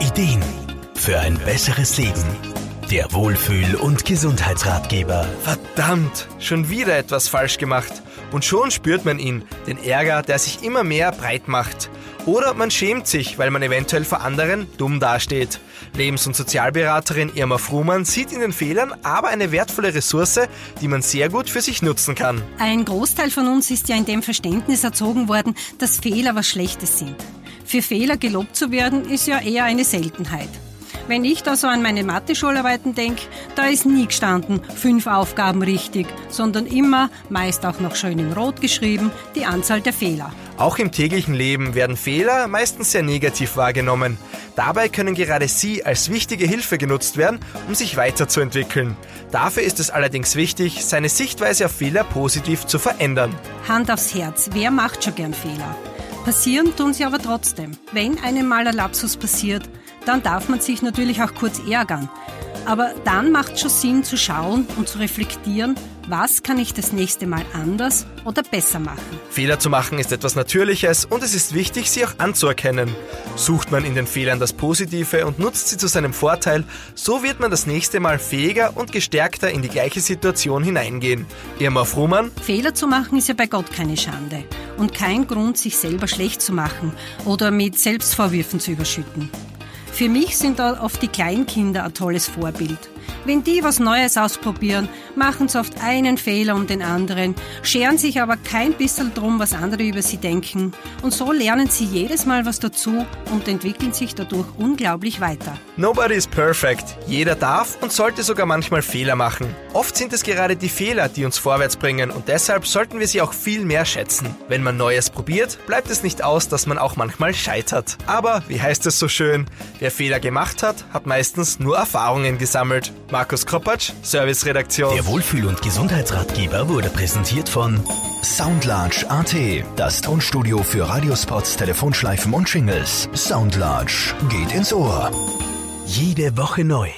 Ideen für ein besseres Leben. Der Wohlfühl- und Gesundheitsratgeber. Verdammt, schon wieder etwas falsch gemacht. Und schon spürt man ihn, den Ärger, der sich immer mehr breit macht. Oder man schämt sich, weil man eventuell vor anderen dumm dasteht. Lebens- und Sozialberaterin Irma Fruhmann sieht in den Fehlern aber eine wertvolle Ressource, die man sehr gut für sich nutzen kann. Ein Großteil von uns ist ja in dem Verständnis erzogen worden, dass Fehler was Schlechtes sind. Für Fehler gelobt zu werden, ist ja eher eine Seltenheit. Wenn ich da so an meine Mathe-Schularbeiten denke, da ist nie gestanden, fünf Aufgaben richtig, sondern immer, meist auch noch schön in Rot geschrieben, die Anzahl der Fehler. Auch im täglichen Leben werden Fehler meistens sehr negativ wahrgenommen. Dabei können gerade sie als wichtige Hilfe genutzt werden, um sich weiterzuentwickeln. Dafür ist es allerdings wichtig, seine Sichtweise auf Fehler positiv zu verändern. Hand aufs Herz, wer macht schon gern Fehler? Passieren tun sie aber trotzdem. Wenn einem mal ein Lapsus passiert, dann darf man sich natürlich auch kurz ärgern. Aber dann macht schon Sinn zu schauen und zu reflektieren, was kann ich das nächste Mal anders oder besser machen. Fehler zu machen ist etwas Natürliches und es ist wichtig, sie auch anzuerkennen. Sucht man in den Fehlern das Positive und nutzt sie zu seinem Vorteil, so wird man das nächste Mal fähiger und gestärkter in die gleiche Situation hineingehen. Irma Fruhmann. Fehler zu machen ist ja bei Gott keine Schande und kein Grund, sich selber schlecht zu machen oder mit Selbstvorwürfen zu überschütten. Für mich sind da oft die Kleinkinder ein tolles Vorbild. Wenn die was Neues ausprobieren, machen sie oft einen Fehler um den anderen, scheren sich aber kein bisschen drum, was andere über sie denken. Und so lernen sie jedes Mal was dazu und entwickeln sich dadurch unglaublich weiter. Nobody is perfect. Jeder darf und sollte sogar manchmal Fehler machen. Oft sind es gerade die Fehler, die uns vorwärts bringen und deshalb sollten wir sie auch viel mehr schätzen. Wenn man Neues probiert, bleibt es nicht aus, dass man auch manchmal scheitert. Aber, wie heißt es so schön, wer Fehler gemacht hat, hat meistens nur Erfahrungen gesammelt. Markus Kropatsch, Serviceredaktion. Der Wohlfühl- und Gesundheitsratgeber wurde präsentiert von Soundlarge AT, das Tonstudio für Radiospots, Telefonschleifen und Shingles. Soundlarge geht ins Ohr. Jede Woche neu.